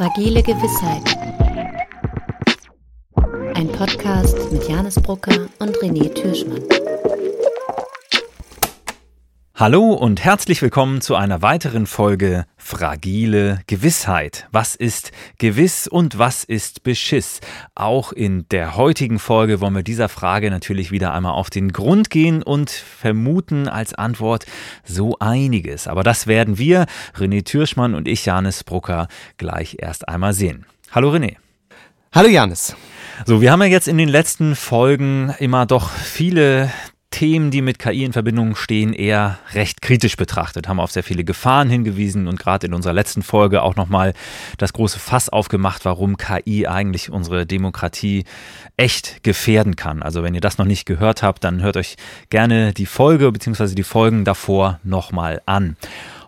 Fragile Gewissheit. Ein Podcast mit Janis Brucker und René Türschmann. Hallo und herzlich willkommen zu einer weiteren Folge Fragile Gewissheit. Was ist gewiss und was ist Beschiss? Auch in der heutigen Folge wollen wir dieser Frage natürlich wieder einmal auf den Grund gehen und vermuten als Antwort so einiges. Aber das werden wir, René Türschmann und ich, Janis Brucker, gleich erst einmal sehen. Hallo René. Hallo Janis. So, wir haben ja jetzt in den letzten Folgen immer doch viele Themen, die mit KI in Verbindung stehen, eher recht kritisch betrachtet, haben auf sehr viele Gefahren hingewiesen und gerade in unserer letzten Folge auch nochmal das große Fass aufgemacht, warum KI eigentlich unsere Demokratie echt gefährden kann. Also wenn ihr das noch nicht gehört habt, dann hört euch gerne die Folge bzw. die Folgen davor nochmal an.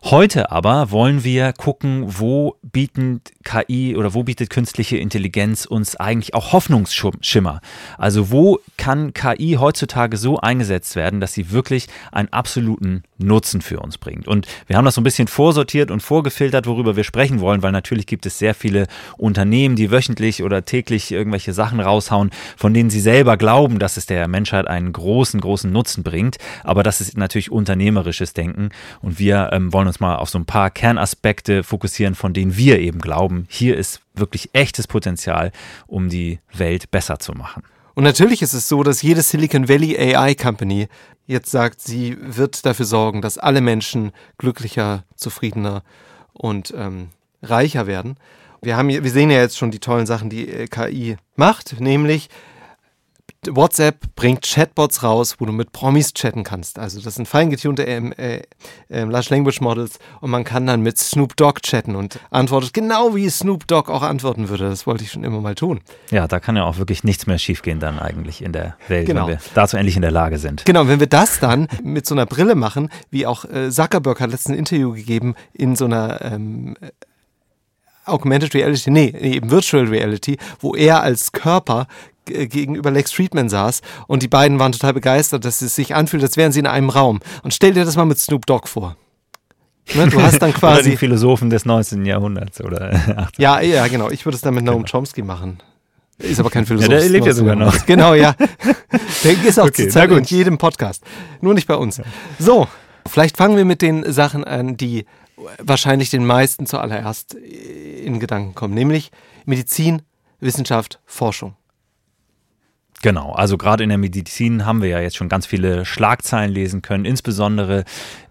Heute aber wollen wir gucken, wo bietet KI oder wo bietet künstliche Intelligenz uns eigentlich auch Hoffnungsschimmer? Also wo kann KI heutzutage so eingesetzt werden, dass sie wirklich einen absoluten Nutzen für uns bringt? Und wir haben das so ein bisschen vorsortiert und vorgefiltert, worüber wir sprechen wollen, weil natürlich gibt es sehr viele Unternehmen, die wöchentlich oder täglich irgendwelche Sachen raushauen, von denen sie selber glauben, dass es der Menschheit einen großen, großen Nutzen bringt. Aber das ist natürlich unternehmerisches Denken und wir ähm, wollen uns uns mal auf so ein paar Kernaspekte fokussieren, von denen wir eben glauben, hier ist wirklich echtes Potenzial, um die Welt besser zu machen. Und natürlich ist es so, dass jede Silicon Valley AI Company jetzt sagt, sie wird dafür sorgen, dass alle Menschen glücklicher, zufriedener und ähm, reicher werden. Wir, haben, wir sehen ja jetzt schon die tollen Sachen, die äh, KI macht, nämlich WhatsApp bringt Chatbots raus, wo du mit Promis chatten kannst. Also das sind feingetunte ähm, äh, äh, Large Language Models und man kann dann mit Snoop Dogg chatten und antwortet genau wie Snoop Dogg auch antworten würde. Das wollte ich schon immer mal tun. Ja, da kann ja auch wirklich nichts mehr schiefgehen dann eigentlich in der Welt, genau. wenn wir dazu endlich in der Lage sind. Genau, wenn wir das dann mit so einer Brille machen, wie auch äh, Zuckerberg hat letztens ein Interview gegeben in so einer ähm, Augmented Reality, nee, eben Virtual Reality, wo er als Körper gegenüber Lex Friedman saß und die beiden waren total begeistert, dass es sich anfühlt, als wären sie in einem Raum. Und stell dir das mal mit Snoop Dogg vor. Ne, du hast dann quasi. oder die Philosophen des 19. Jahrhunderts oder 18. Ja, ja, genau. Ich würde es dann mit Noam genau. Chomsky machen. Ist aber kein Philosoph. Ja, der lebt ja sogar noch. Genau, ja. Der ist auch okay, Zeit in jedem Podcast. Nur nicht bei uns. So, vielleicht fangen wir mit den Sachen an, die wahrscheinlich den meisten zuallererst in Gedanken kommen, nämlich Medizin, Wissenschaft, Forschung. Genau, also gerade in der Medizin haben wir ja jetzt schon ganz viele Schlagzeilen lesen können. Insbesondere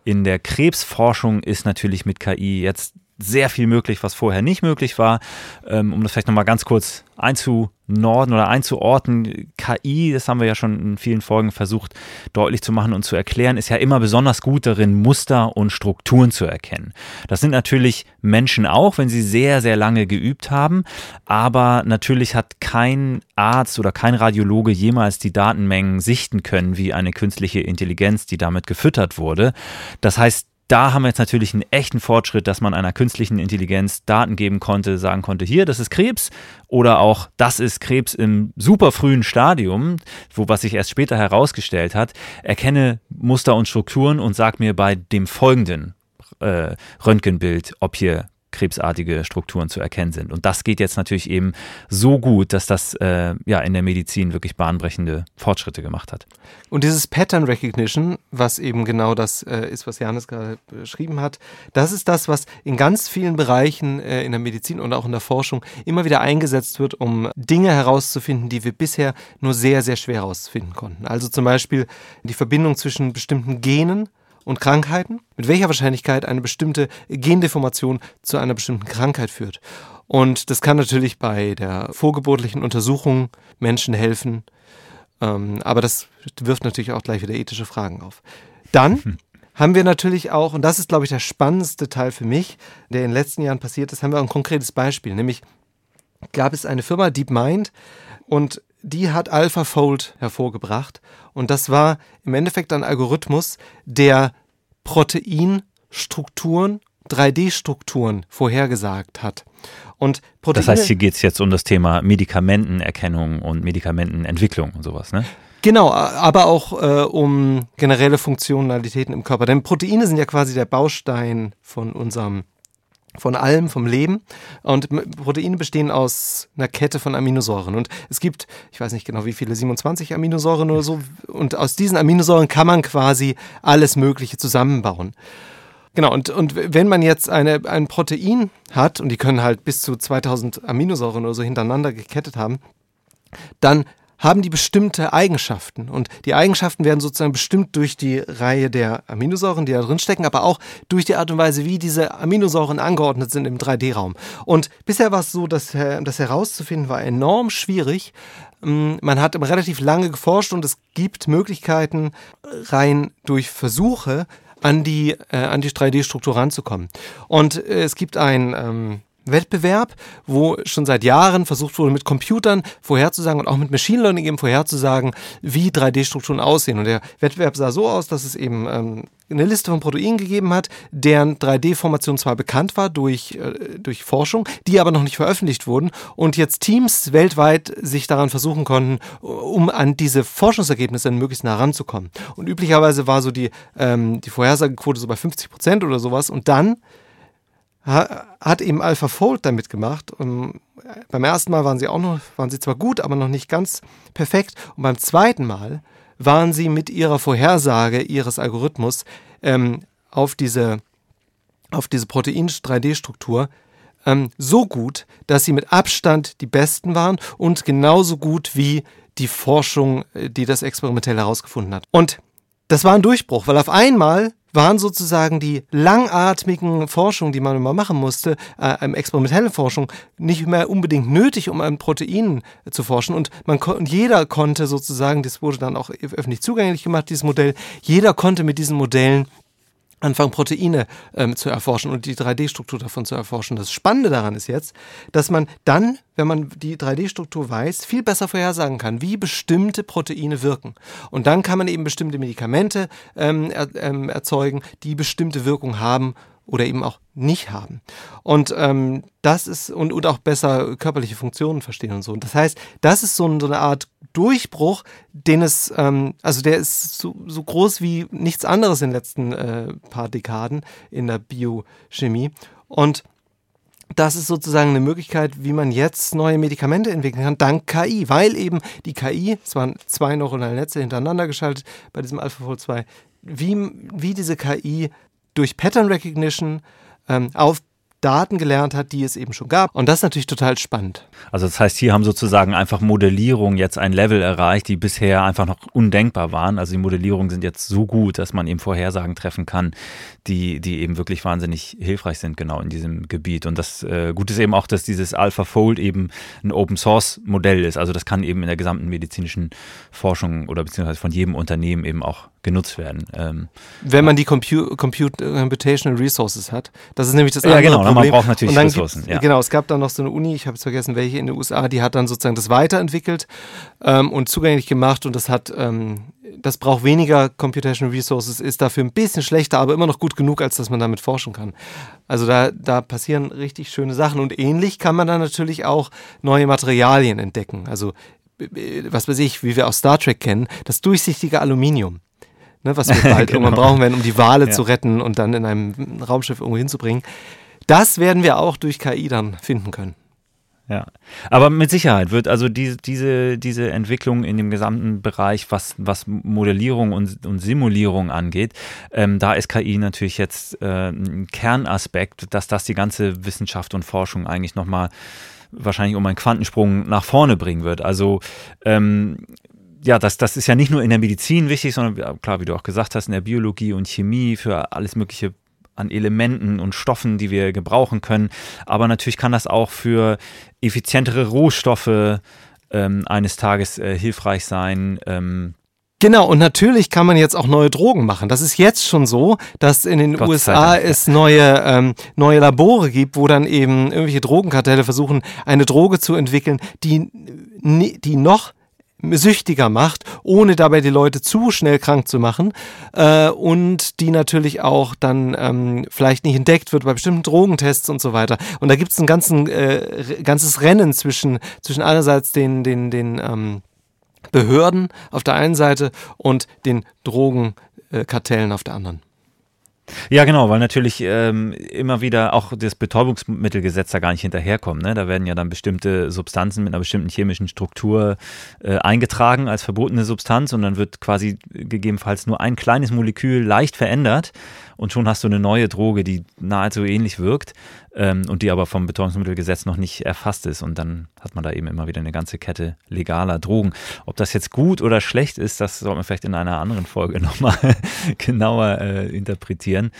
in der Krebsforschung ist natürlich mit KI jetzt sehr viel möglich, was vorher nicht möglich war. Ähm, um das vielleicht nochmal ganz kurz einzunorden oder einzuordnen, KI, das haben wir ja schon in vielen Folgen versucht deutlich zu machen und zu erklären, ist ja immer besonders gut darin, Muster und Strukturen zu erkennen. Das sind natürlich Menschen auch, wenn sie sehr, sehr lange geübt haben, aber natürlich hat kein Arzt oder kein Radiologe jemals die Datenmengen sichten können, wie eine künstliche Intelligenz, die damit gefüttert wurde. Das heißt, da haben wir jetzt natürlich einen echten Fortschritt, dass man einer künstlichen Intelligenz Daten geben konnte, sagen konnte, hier, das ist Krebs oder auch, das ist Krebs im super frühen Stadium, wo was sich erst später herausgestellt hat, erkenne Muster und Strukturen und sag mir bei dem folgenden äh, Röntgenbild, ob hier krebsartige Strukturen zu erkennen sind. Und das geht jetzt natürlich eben so gut, dass das äh, ja in der Medizin wirklich bahnbrechende Fortschritte gemacht hat. Und dieses Pattern Recognition, was eben genau das äh, ist, was Janis gerade beschrieben hat, das ist das, was in ganz vielen Bereichen äh, in der Medizin und auch in der Forschung immer wieder eingesetzt wird, um Dinge herauszufinden, die wir bisher nur sehr, sehr schwer herausfinden konnten. Also zum Beispiel die Verbindung zwischen bestimmten Genen und Krankheiten, mit welcher Wahrscheinlichkeit eine bestimmte Gendeformation zu einer bestimmten Krankheit führt. Und das kann natürlich bei der vorgeburtlichen Untersuchung Menschen helfen, ähm, aber das wirft natürlich auch gleich wieder ethische Fragen auf. Dann hm. haben wir natürlich auch, und das ist, glaube ich, der spannendste Teil für mich, der in den letzten Jahren passiert ist, haben wir ein konkretes Beispiel, nämlich gab es eine Firma DeepMind und die hat AlphaFold hervorgebracht. Und das war im Endeffekt ein Algorithmus, der Proteinstrukturen, 3D-Strukturen vorhergesagt hat. Und Proteine, das heißt, hier geht es jetzt um das Thema Medikamentenerkennung und Medikamentenentwicklung und sowas, ne? Genau, aber auch äh, um generelle Funktionalitäten im Körper. Denn Proteine sind ja quasi der Baustein von unserem von allem, vom Leben. Und Proteine bestehen aus einer Kette von Aminosäuren. Und es gibt, ich weiß nicht genau wie viele, 27 Aminosäuren oder so. Und aus diesen Aminosäuren kann man quasi alles Mögliche zusammenbauen. Genau, und, und wenn man jetzt eine, ein Protein hat, und die können halt bis zu 2000 Aminosäuren oder so hintereinander gekettet haben, dann haben die bestimmte Eigenschaften. Und die Eigenschaften werden sozusagen bestimmt durch die Reihe der Aminosäuren, die da drin stecken, aber auch durch die Art und Weise, wie diese Aminosäuren angeordnet sind im 3D-Raum. Und bisher war es so, dass das herauszufinden war enorm schwierig. Mm, man hat relativ lange geforscht und es gibt Möglichkeiten, rein durch Versuche an die, äh, an die 3D-Struktur ranzukommen. Und äh, es gibt ein ähm, Wettbewerb, wo schon seit Jahren versucht wurde, mit Computern vorherzusagen und auch mit Machine Learning eben vorherzusagen, wie 3D-Strukturen aussehen. Und der Wettbewerb sah so aus, dass es eben ähm, eine Liste von Proteinen gegeben hat, deren 3D-Formation zwar bekannt war durch, äh, durch Forschung, die aber noch nicht veröffentlicht wurden und jetzt Teams weltweit sich daran versuchen konnten, um an diese Forschungsergebnisse möglichst nah ranzukommen. Und üblicherweise war so die, ähm, die Vorhersagequote so bei 50 Prozent oder sowas und dann hat eben AlphaFold damit gemacht. Und beim ersten Mal waren sie auch noch, waren sie zwar gut, aber noch nicht ganz perfekt. Und beim zweiten Mal waren sie mit ihrer Vorhersage ihres Algorithmus ähm, auf diese, auf diese Protein-3D-Struktur ähm, so gut, dass sie mit Abstand die besten waren und genauso gut wie die Forschung, äh, die das experimentell herausgefunden hat. Und das war ein Durchbruch, weil auf einmal waren sozusagen die langatmigen Forschungen, die man immer machen musste, äh, experimentelle Forschung, nicht mehr unbedingt nötig, um an Proteinen zu forschen. Und man und jeder konnte sozusagen, das wurde dann auch öffentlich zugänglich gemacht, dieses Modell, jeder konnte mit diesen Modellen anfangen, Proteine ähm, zu erforschen und die 3D-Struktur davon zu erforschen. Das Spannende daran ist jetzt, dass man dann, wenn man die 3D-Struktur weiß, viel besser vorhersagen kann, wie bestimmte Proteine wirken. Und dann kann man eben bestimmte Medikamente ähm, er, ähm, erzeugen, die bestimmte Wirkung haben oder eben auch nicht haben. Und ähm, das ist, und, und auch besser körperliche Funktionen verstehen und so. Das heißt, das ist so, so eine Art Durchbruch, den es, ähm, also der ist so, so, groß wie nichts anderes in den letzten äh, paar Dekaden in der Biochemie. Und das ist sozusagen eine Möglichkeit, wie man jetzt neue Medikamente entwickeln kann, dank KI, weil eben die KI, es waren zwei neuronale Netze hintereinander geschaltet bei diesem AlphaFold 2, wie, wie diese KI durch Pattern Recognition ähm, auf Daten gelernt hat, die es eben schon gab. Und das ist natürlich total spannend. Also das heißt, hier haben sozusagen einfach Modellierung jetzt ein Level erreicht, die bisher einfach noch undenkbar waren. Also die Modellierungen sind jetzt so gut, dass man eben Vorhersagen treffen kann, die, die eben wirklich wahnsinnig hilfreich sind, genau in diesem Gebiet. Und das äh, Gute ist eben auch, dass dieses AlphaFold eben ein Open Source Modell ist. Also das kann eben in der gesamten medizinischen Forschung oder beziehungsweise von jedem Unternehmen eben auch genutzt werden. Ähm, Wenn man die Compu Compute Computational Resources hat. Das ist nämlich das andere ja, genau, Problem. man braucht natürlich Ressourcen. Ja. Genau, es gab dann noch so eine Uni, ich habe jetzt vergessen, welche in den USA, die hat dann sozusagen das weiterentwickelt ähm, und zugänglich gemacht und das hat, ähm, das braucht weniger Computational Resources, ist dafür ein bisschen schlechter, aber immer noch gut genug, als dass man damit forschen kann. Also da, da passieren richtig schöne Sachen und ähnlich kann man dann natürlich auch neue Materialien entdecken. Also äh, was weiß ich, wie wir aus Star Trek kennen, das durchsichtige Aluminium ne, was wir bald genau. irgendwann brauchen werden, um die Wale ja. zu retten und dann in einem Raumschiff irgendwo hinzubringen. Das werden wir auch durch KI dann finden können. Ja, aber mit Sicherheit wird also die, diese, diese Entwicklung in dem gesamten Bereich, was, was Modellierung und, und Simulierung angeht, ähm, da ist KI natürlich jetzt äh, ein Kernaspekt, dass das die ganze Wissenschaft und Forschung eigentlich nochmal wahrscheinlich um einen Quantensprung nach vorne bringen wird. Also ähm, ja, das, das ist ja nicht nur in der Medizin wichtig, sondern klar, wie du auch gesagt hast, in der Biologie und Chemie für alles Mögliche an Elementen und Stoffen, die wir gebrauchen können. Aber natürlich kann das auch für effizientere Rohstoffe ähm, eines Tages äh, hilfreich sein. Ähm, Genau, und natürlich kann man jetzt auch neue Drogen machen. Das ist jetzt schon so, dass in den Gott USA Dank, es neue, ähm, neue Labore gibt, wo dann eben irgendwelche Drogenkartelle versuchen, eine Droge zu entwickeln, die, die noch süchtiger macht, ohne dabei die Leute zu schnell krank zu machen äh, und die natürlich auch dann ähm, vielleicht nicht entdeckt wird bei bestimmten Drogentests und so weiter. Und da gibt es ein ganzen, äh, ganzes Rennen zwischen, zwischen einerseits den, den, den ähm, Behörden auf der einen Seite und den Drogenkartellen auf der anderen. Ja, genau, weil natürlich ähm, immer wieder auch das Betäubungsmittelgesetz da gar nicht hinterherkommt. Ne? Da werden ja dann bestimmte Substanzen mit einer bestimmten chemischen Struktur äh, eingetragen als verbotene Substanz und dann wird quasi gegebenenfalls nur ein kleines Molekül leicht verändert und schon hast du eine neue Droge, die nahezu ähnlich wirkt ähm, und die aber vom Betäubungsmittelgesetz noch nicht erfasst ist. Und dann hat man da eben immer wieder eine ganze Kette legaler Drogen. Ob das jetzt gut oder schlecht ist, das sollte man vielleicht in einer anderen Folge nochmal genauer äh, interpretieren.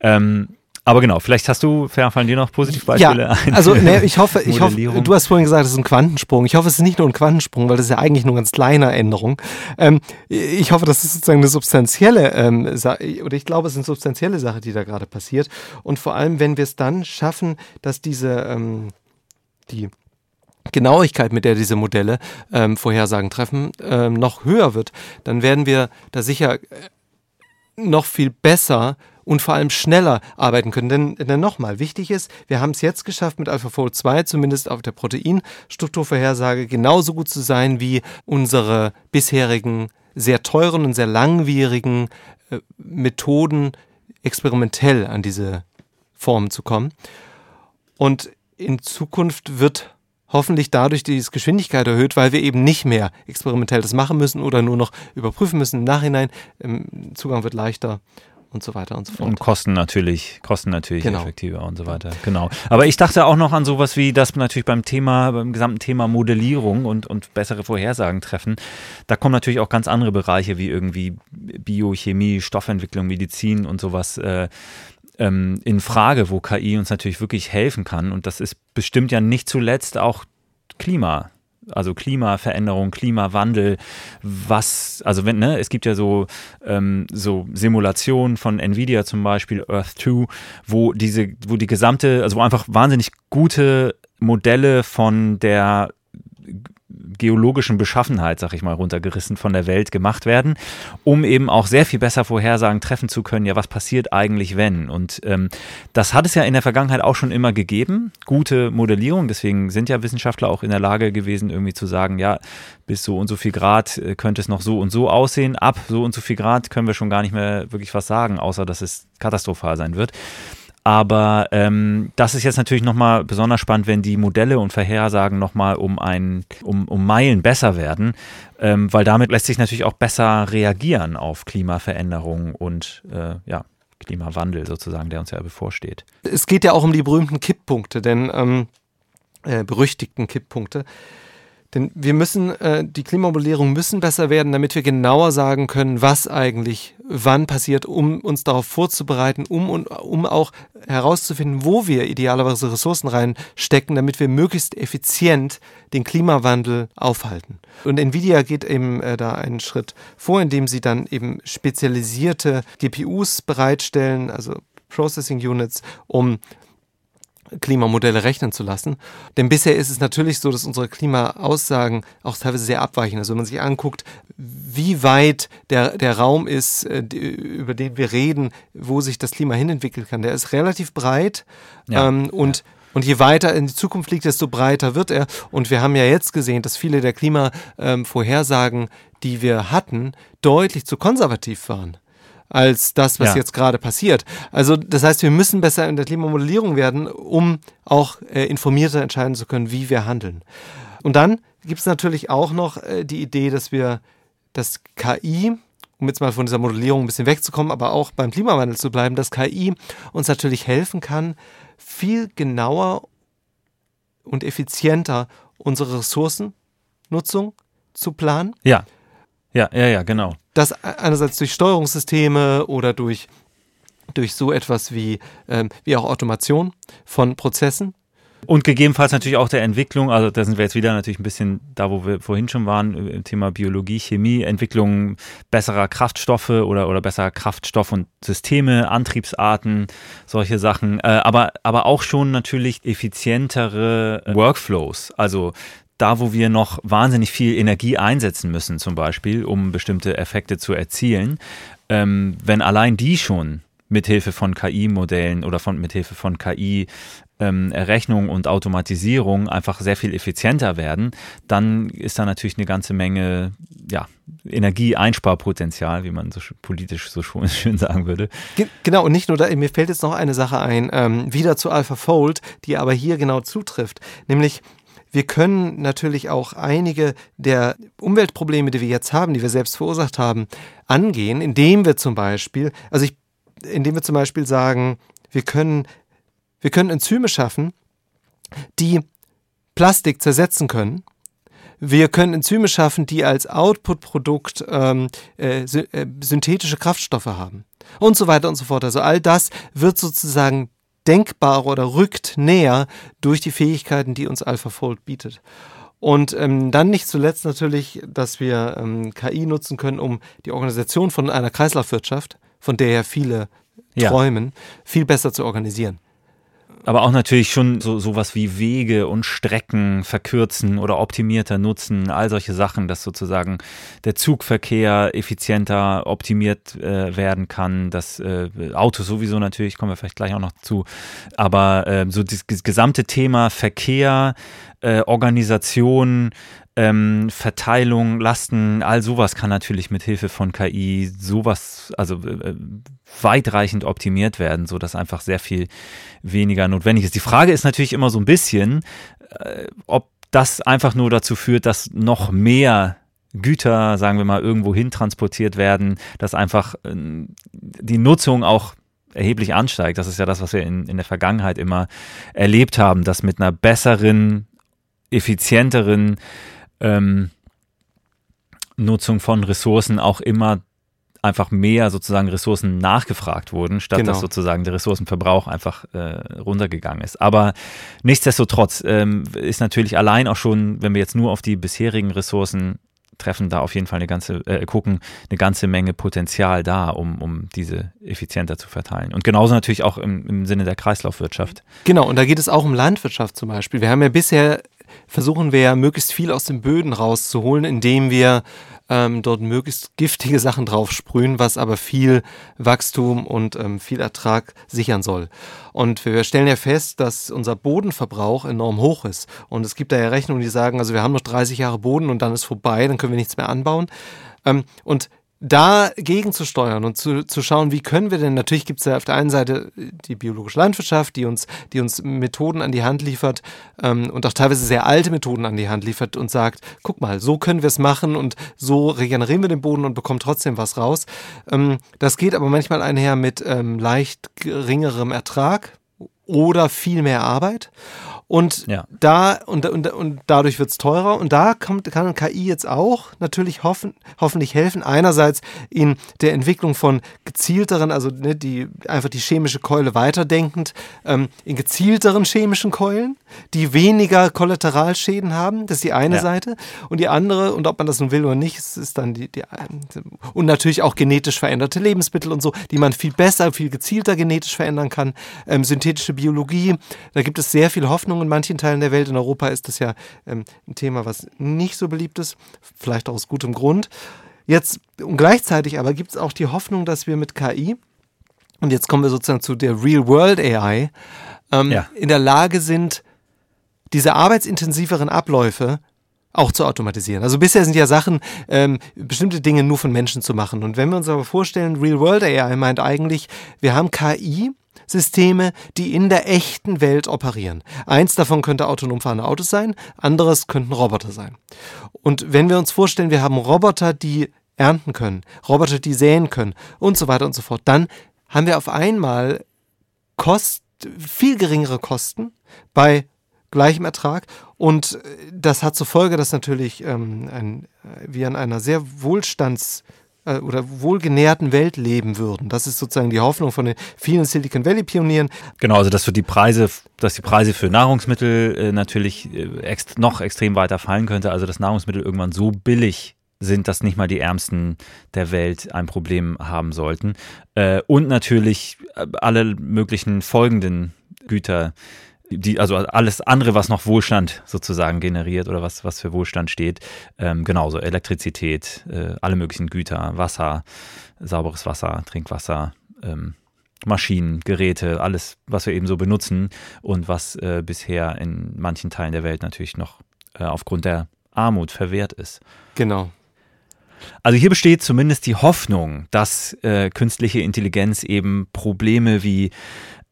Ähm, aber genau, vielleicht hast du, fallen dir noch Positivbeispiele ja, ein? Also ne, ich hoffe, ich hoffe, du hast vorhin gesagt, es ist ein Quantensprung. Ich hoffe, es ist nicht nur ein Quantensprung, weil das ist ja eigentlich nur eine ganz kleine Änderung. Ähm, ich hoffe, das ist sozusagen eine substanzielle, ähm, oder ich glaube, es ist eine substanzielle Sache, die da gerade passiert. Und vor allem, wenn wir es dann schaffen, dass diese, ähm, die Genauigkeit, mit der diese Modelle ähm, Vorhersagen treffen, ähm, noch höher wird, dann werden wir da sicher äh, noch viel besser und vor allem schneller arbeiten können. Denn, denn nochmal, wichtig ist, wir haben es jetzt geschafft, mit AlphaFold 2 zumindest auf der Proteinstrukturvorhersage genauso gut zu sein wie unsere bisherigen sehr teuren und sehr langwierigen äh, Methoden, experimentell an diese Formen zu kommen. Und in Zukunft wird hoffentlich dadurch die Geschwindigkeit erhöht, weil wir eben nicht mehr experimentell das machen müssen oder nur noch überprüfen müssen im Nachhinein. Zugang wird leichter und so weiter und so fort. Und Kosten natürlich, Kosten natürlich genau. effektiver und so weiter. Genau. Aber ich dachte auch noch an sowas wie das natürlich beim Thema, beim gesamten Thema Modellierung und, und bessere Vorhersagen treffen. Da kommen natürlich auch ganz andere Bereiche wie irgendwie Biochemie, Stoffentwicklung, Medizin und sowas. Äh, ähm, in Frage, wo KI uns natürlich wirklich helfen kann. Und das ist bestimmt ja nicht zuletzt auch Klima also Klimaveränderung, Klimawandel, was, also wenn, ne, es gibt ja so, ähm, so Simulationen von Nvidia zum Beispiel, Earth 2, wo diese, wo die gesamte, also wo einfach wahnsinnig gute Modelle von der geologischen Beschaffenheit, sag ich mal, runtergerissen von der Welt gemacht werden, um eben auch sehr viel besser Vorhersagen treffen zu können, ja, was passiert eigentlich, wenn? Und ähm, das hat es ja in der Vergangenheit auch schon immer gegeben, gute Modellierung, deswegen sind ja Wissenschaftler auch in der Lage gewesen, irgendwie zu sagen, ja, bis so und so viel Grad äh, könnte es noch so und so aussehen, ab so und so viel Grad können wir schon gar nicht mehr wirklich was sagen, außer dass es katastrophal sein wird. Aber ähm, das ist jetzt natürlich nochmal besonders spannend, wenn die Modelle und Vorhersagen nochmal um, ein, um, um Meilen besser werden, ähm, weil damit lässt sich natürlich auch besser reagieren auf Klimaveränderungen und äh, ja, Klimawandel sozusagen, der uns ja bevorsteht. Es geht ja auch um die berühmten Kipppunkte, denn ähm, äh, berüchtigten Kipppunkte. Denn wir müssen, äh, die Klimamodellierung müssen besser werden, damit wir genauer sagen können, was eigentlich wann passiert, um uns darauf vorzubereiten, um, um auch herauszufinden, wo wir idealerweise Ressourcen reinstecken, damit wir möglichst effizient den Klimawandel aufhalten. Und Nvidia geht eben äh, da einen Schritt vor, indem sie dann eben spezialisierte GPUs bereitstellen, also Processing Units, um Klimamodelle rechnen zu lassen. Denn bisher ist es natürlich so, dass unsere Klimaaussagen auch teilweise sehr abweichen. Also wenn man sich anguckt, wie weit der, der Raum ist, äh, über den wir reden, wo sich das Klima hinentwickeln kann, der ist relativ breit ja. ähm, und ja. Und je weiter in die Zukunft liegt, desto breiter wird er. Und wir haben ja jetzt gesehen, dass viele der Klimavorhersagen, ähm, die wir hatten, deutlich zu konservativ waren als das, was ja. jetzt gerade passiert. Also das heißt, wir müssen besser in der Klimamodellierung werden, um auch äh, informierter entscheiden zu können, wie wir handeln. Und dann gibt es natürlich auch noch äh, die Idee, dass wir das KI, um jetzt mal von dieser Modellierung ein bisschen wegzukommen, aber auch beim Klimawandel zu bleiben, dass KI uns natürlich helfen kann, viel genauer und effizienter unsere Ressourcennutzung zu planen. Ja. Ja, ja, ja, genau das einerseits durch Steuerungssysteme oder durch, durch so etwas wie, ähm, wie auch Automation von Prozessen. Und gegebenenfalls natürlich auch der Entwicklung, also da sind wir jetzt wieder natürlich ein bisschen da, wo wir vorhin schon waren, im Thema Biologie, Chemie, Entwicklung besserer Kraftstoffe oder, oder besserer Kraftstoff- und Systeme, Antriebsarten, solche Sachen. Äh, aber, aber auch schon natürlich effizientere Workflows. Also da, wo wir noch wahnsinnig viel Energie einsetzen müssen, zum Beispiel, um bestimmte Effekte zu erzielen, ähm, wenn allein die schon mithilfe von KI-Modellen oder von mithilfe von KI ähm, und Automatisierung einfach sehr viel effizienter werden, dann ist da natürlich eine ganze Menge ja, Energieeinsparpotenzial, wie man so politisch so schön sagen würde. Genau, und nicht nur da, mir fällt jetzt noch eine Sache ein, ähm, wieder zu AlphaFold, die aber hier genau zutrifft, nämlich wir können natürlich auch einige der Umweltprobleme, die wir jetzt haben, die wir selbst verursacht haben, angehen, indem wir zum Beispiel, also ich, indem wir zum Beispiel sagen, wir können wir können Enzyme schaffen, die Plastik zersetzen können. Wir können Enzyme schaffen, die als Output-Produkt ähm, äh, äh, synthetische Kraftstoffe haben. Und so weiter und so fort. Also all das wird sozusagen denkbar oder rückt näher durch die Fähigkeiten, die uns AlphaFold bietet. Und ähm, dann nicht zuletzt natürlich, dass wir ähm, KI nutzen können, um die Organisation von einer Kreislaufwirtschaft, von der ja viele ja. träumen, viel besser zu organisieren aber auch natürlich schon so sowas wie Wege und Strecken verkürzen oder optimierter nutzen, all solche Sachen, dass sozusagen der Zugverkehr effizienter optimiert äh, werden kann, das äh, Auto sowieso natürlich, kommen wir vielleicht gleich auch noch zu, aber äh, so das gesamte Thema Verkehr, äh, Organisation, ähm, Verteilung, Lasten, all sowas kann natürlich mit Hilfe von KI sowas, also äh, weitreichend optimiert werden, sodass einfach sehr viel weniger notwendig ist. Die Frage ist natürlich immer so ein bisschen, äh, ob das einfach nur dazu führt, dass noch mehr Güter, sagen wir mal, irgendwo hin transportiert werden, dass einfach äh, die Nutzung auch erheblich ansteigt. Das ist ja das, was wir in, in der Vergangenheit immer erlebt haben, dass mit einer besseren, effizienteren ähm, Nutzung von Ressourcen auch immer einfach mehr sozusagen Ressourcen nachgefragt wurden, statt genau. dass sozusagen der Ressourcenverbrauch einfach äh, runtergegangen ist. Aber nichtsdestotrotz ähm, ist natürlich allein auch schon, wenn wir jetzt nur auf die bisherigen Ressourcen treffen, da auf jeden Fall eine ganze, äh, gucken, eine ganze Menge Potenzial da, um, um diese effizienter zu verteilen. Und genauso natürlich auch im, im Sinne der Kreislaufwirtschaft. Genau, und da geht es auch um Landwirtschaft zum Beispiel. Wir haben ja bisher versuchen wir möglichst viel aus den Böden rauszuholen, indem wir ähm, dort möglichst giftige Sachen drauf sprühen, was aber viel Wachstum und ähm, viel Ertrag sichern soll. Und wir stellen ja fest, dass unser Bodenverbrauch enorm hoch ist. Und es gibt da ja Rechnungen, die sagen, also wir haben noch 30 Jahre Boden und dann ist vorbei, dann können wir nichts mehr anbauen. Ähm, und dagegen zu steuern und zu, zu schauen, wie können wir denn, natürlich gibt es ja auf der einen Seite die biologische Landwirtschaft, die uns, die uns Methoden an die Hand liefert ähm, und auch teilweise sehr alte Methoden an die Hand liefert und sagt, guck mal, so können wir es machen und so regenerieren wir den Boden und bekommen trotzdem was raus. Ähm, das geht aber manchmal einher mit ähm, leicht geringerem Ertrag oder viel mehr Arbeit. Und ja. da und, und, und dadurch wird es teurer. Und da kommt, kann KI jetzt auch natürlich hoffen, hoffentlich helfen. Einerseits in der Entwicklung von gezielteren, also ne, die einfach die chemische Keule weiterdenkend, ähm, in gezielteren chemischen Keulen, die weniger Kollateralschäden haben. Das ist die eine ja. Seite. Und die andere, und ob man das nun will oder nicht, ist, ist dann die, die und natürlich auch genetisch veränderte Lebensmittel und so, die man viel besser, viel gezielter genetisch verändern kann. Ähm, synthetische Biologie, da gibt es sehr viel Hoffnung in manchen Teilen der Welt. In Europa ist das ja ähm, ein Thema, was nicht so beliebt ist, vielleicht auch aus gutem Grund. Jetzt und gleichzeitig aber gibt es auch die Hoffnung, dass wir mit KI, und jetzt kommen wir sozusagen zu der Real-World AI, ähm, ja. in der Lage sind, diese arbeitsintensiveren Abläufe auch zu automatisieren. Also bisher sind ja Sachen, ähm, bestimmte Dinge nur von Menschen zu machen. Und wenn wir uns aber vorstellen, Real World AI meint eigentlich, wir haben KI, Systeme, die in der echten Welt operieren. Eins davon könnte autonom fahrende Autos sein, anderes könnten Roboter sein. Und wenn wir uns vorstellen, wir haben Roboter, die ernten können, Roboter, die säen können und so weiter und so fort, dann haben wir auf einmal Kost, viel geringere Kosten bei gleichem Ertrag. Und das hat zur Folge, dass natürlich ähm, ein, wir in einer sehr wohlstands- äh, oder wohlgenährten Welt leben würden. Das ist sozusagen die Hoffnung von den vielen Silicon Valley Pionieren. Genau, also dass für die Preise, dass die Preise für Nahrungsmittel äh, natürlich äh, ext noch extrem weiter fallen könnte, also dass Nahrungsmittel irgendwann so billig sind, dass nicht mal die Ärmsten der Welt ein Problem haben sollten. Äh, und natürlich äh, alle möglichen folgenden Güter, die, also alles andere, was noch Wohlstand sozusagen generiert oder was, was für Wohlstand steht, ähm, genauso Elektrizität, äh, alle möglichen Güter, Wasser, sauberes Wasser, Trinkwasser, ähm, Maschinen, Geräte, alles, was wir eben so benutzen und was äh, bisher in manchen Teilen der Welt natürlich noch äh, aufgrund der Armut verwehrt ist. Genau. Also hier besteht zumindest die Hoffnung, dass äh, künstliche Intelligenz eben Probleme wie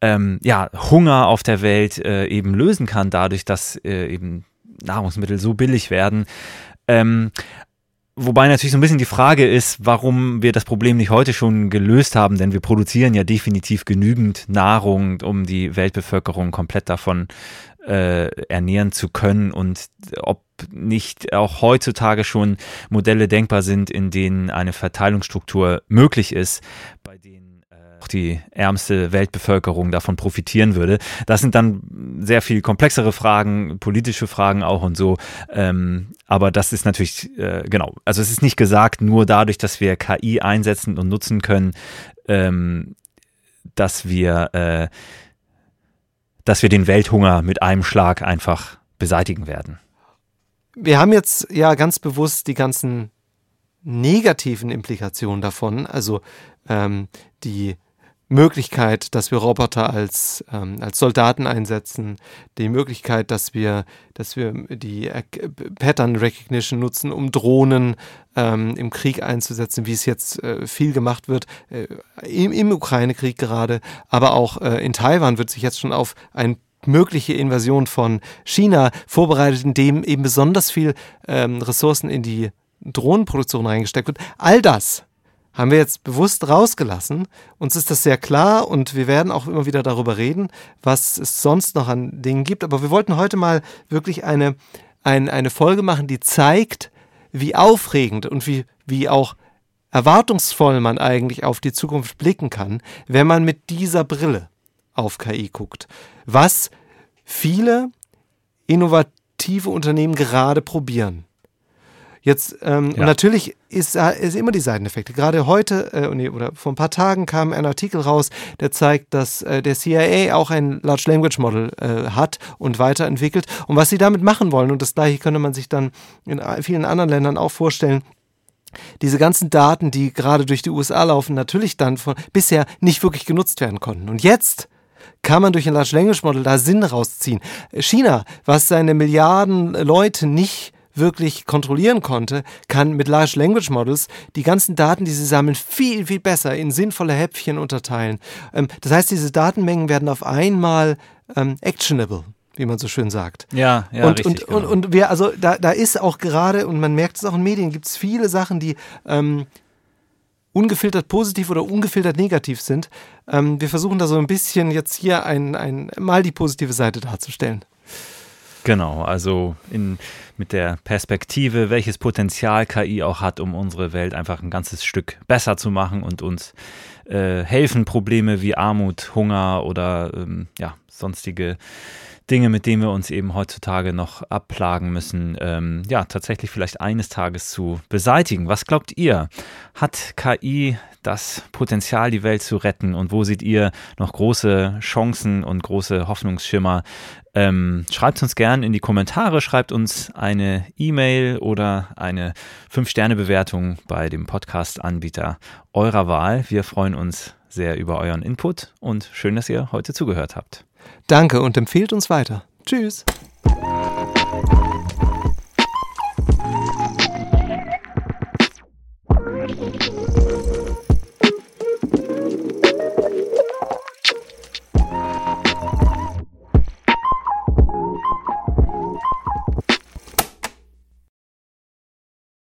ähm, ja, Hunger auf der Welt äh, eben lösen kann, dadurch, dass äh, eben Nahrungsmittel so billig werden. Ähm, Wobei natürlich so ein bisschen die Frage ist, warum wir das Problem nicht heute schon gelöst haben, denn wir produzieren ja definitiv genügend Nahrung, um die Weltbevölkerung komplett davon äh, ernähren zu können und ob nicht auch heutzutage schon Modelle denkbar sind, in denen eine Verteilungsstruktur möglich ist, bei denen auch die ärmste Weltbevölkerung davon profitieren würde. Das sind dann sehr viel komplexere Fragen, politische Fragen auch und so. Ähm, aber das ist natürlich, äh, genau, also es ist nicht gesagt, nur dadurch, dass wir KI einsetzen und nutzen können, ähm, dass wir, äh, dass wir den Welthunger mit einem Schlag einfach beseitigen werden. Wir haben jetzt ja ganz bewusst die ganzen negativen Implikationen davon, also ähm, die Möglichkeit, dass wir Roboter als, ähm, als Soldaten einsetzen, die Möglichkeit, dass wir, dass wir die Pattern Recognition nutzen, um Drohnen ähm, im Krieg einzusetzen, wie es jetzt äh, viel gemacht wird, äh, im, im Ukraine-Krieg gerade, aber auch äh, in Taiwan wird sich jetzt schon auf ein mögliche Invasion von China vorbereitet, in dem eben besonders viel ähm, Ressourcen in die Drohnenproduktion reingesteckt wird. All das haben wir jetzt bewusst rausgelassen. Uns ist das sehr klar und wir werden auch immer wieder darüber reden, was es sonst noch an Dingen gibt. Aber wir wollten heute mal wirklich eine, ein, eine Folge machen, die zeigt, wie aufregend und wie, wie auch erwartungsvoll man eigentlich auf die Zukunft blicken kann, wenn man mit dieser Brille auf KI guckt. Was viele innovative Unternehmen gerade probieren. Jetzt, ähm, ja. und natürlich ist, ist immer die Seiteneffekte. Gerade heute äh, nee, oder vor ein paar Tagen kam ein Artikel raus, der zeigt, dass äh, der CIA auch ein Large Language Model äh, hat und weiterentwickelt. Und was sie damit machen wollen, und das gleiche könnte man sich dann in vielen anderen Ländern auch vorstellen, diese ganzen Daten, die gerade durch die USA laufen, natürlich dann von, bisher nicht wirklich genutzt werden konnten. Und jetzt kann man durch ein Large Language Model da Sinn rausziehen. China, was seine Milliarden Leute nicht wirklich kontrollieren konnte, kann mit Large Language Models die ganzen Daten, die sie sammeln, viel, viel besser in sinnvolle Häppchen unterteilen. Ähm, das heißt, diese Datenmengen werden auf einmal ähm, actionable wie man so schön sagt. Ja, ja, und, richtig. Und, genau. und, und wir, also da, da ist auch gerade, und man merkt es auch in Medien, gibt es viele Sachen, die ähm, ungefiltert positiv oder ungefiltert negativ sind. Ähm, wir versuchen da so ein bisschen jetzt hier ein, ein, mal die positive Seite darzustellen. Genau, also in, mit der Perspektive, welches Potenzial KI auch hat, um unsere Welt einfach ein ganzes Stück besser zu machen und uns äh, helfen, Probleme wie Armut, Hunger oder ähm, ja, sonstige Dinge, mit denen wir uns eben heutzutage noch abplagen müssen, ähm, ja, tatsächlich vielleicht eines Tages zu beseitigen. Was glaubt ihr? Hat KI das Potenzial, die Welt zu retten? Und wo seht ihr noch große Chancen und große Hoffnungsschimmer? Ähm, schreibt uns gerne in die Kommentare, schreibt uns eine E-Mail oder eine 5-Sterne-Bewertung bei dem Podcast-Anbieter eurer Wahl. Wir freuen uns sehr über euren Input und schön, dass ihr heute zugehört habt. Danke und empfehlt uns weiter. Tschüss.